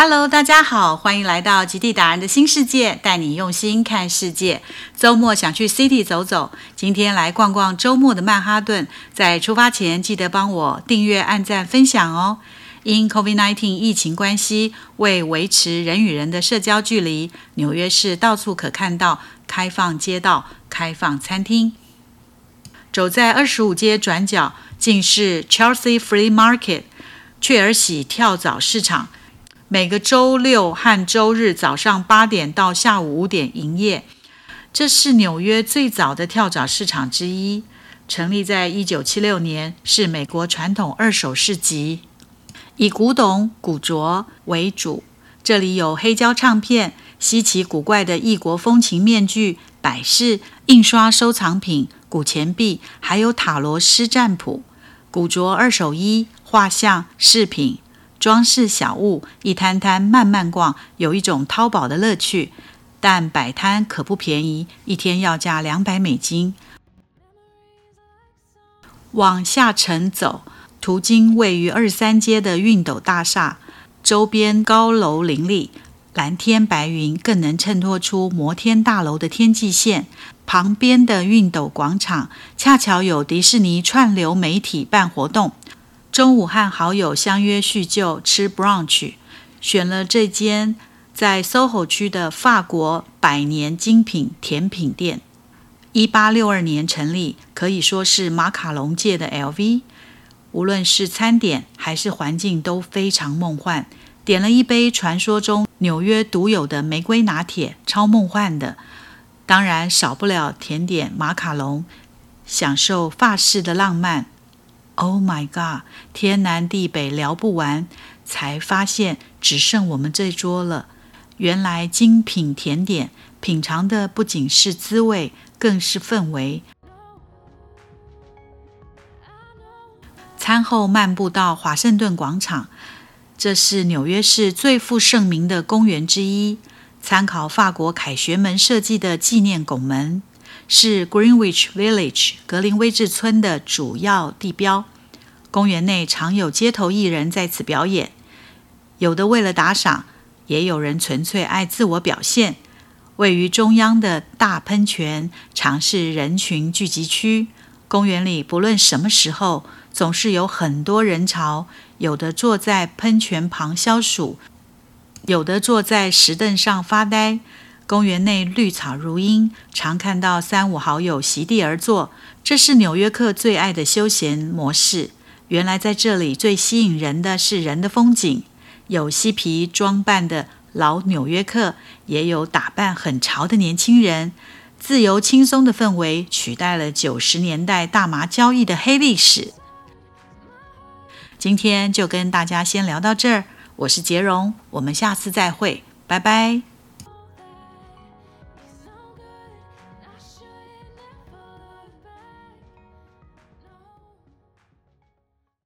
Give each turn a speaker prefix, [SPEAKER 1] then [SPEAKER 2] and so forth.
[SPEAKER 1] Hello，大家好，欢迎来到极地达人的新世界，带你用心看世界。周末想去 City 走走，今天来逛逛周末的曼哈顿。在出发前，记得帮我订阅、按赞、分享哦。因 COVID-19 疫情关系，为维持人与人的社交距离，纽约市到处可看到开放街道、开放餐厅。走在二十五街转角，竟是 Chelsea Free Market，雀儿喜跳蚤市场。每个周六和周日早上八点到下午五点营业。这是纽约最早的跳蚤市场之一，成立在一九七六年，是美国传统二手市集，以古董、古着为主。这里有黑胶唱片、稀奇古怪的异国风情面具、摆饰、印刷收藏品、古钱币，还有塔罗斯占卜、古着二手衣、画像、饰品。装饰小物，一摊摊慢慢逛，有一种淘宝的乐趣。但摆摊可不便宜，一天要价两百美金。往下沉走，途经位于二三街的熨斗大厦，周边高楼林立，蓝天白云更能衬托出摩天大楼的天际线。旁边的熨斗广场，恰巧有迪士尼串流媒体办活动。中午和好友相约叙旧，吃 brunch，选了这间在 SOHO 区的法国百年精品甜品店。一八六二年成立，可以说是马卡龙界的 LV。无论是餐点还是环境都非常梦幻。点了一杯传说中纽约独有的玫瑰拿铁，超梦幻的。当然少不了甜点马卡龙，享受法式的浪漫。Oh my god！天南地北聊不完，才发现只剩我们这桌了。原来精品甜点品尝的不仅是滋味，更是氛围。餐后漫步到华盛顿广场，这是纽约市最负盛名的公园之一。参考法国凯旋门设计的纪念拱门。是 Greenwich Village 格林威治村的主要地标。公园内常有街头艺人在此表演，有的为了打赏，也有人纯粹爱自我表现。位于中央的大喷泉常是人群聚集区。公园里不论什么时候，总是有很多人潮。有的坐在喷泉旁消暑，有的坐在石凳上发呆。公园内绿草如茵，常看到三五好友席地而坐，这是纽约客最爱的休闲模式。原来在这里最吸引人的是人的风景，有嬉皮装扮的老纽约客，也有打扮很潮的年轻人。自由轻松的氛围取代了九十年代大麻交易的黑历史。今天就跟大家先聊到这儿，我是杰荣，我们下次再会，拜拜。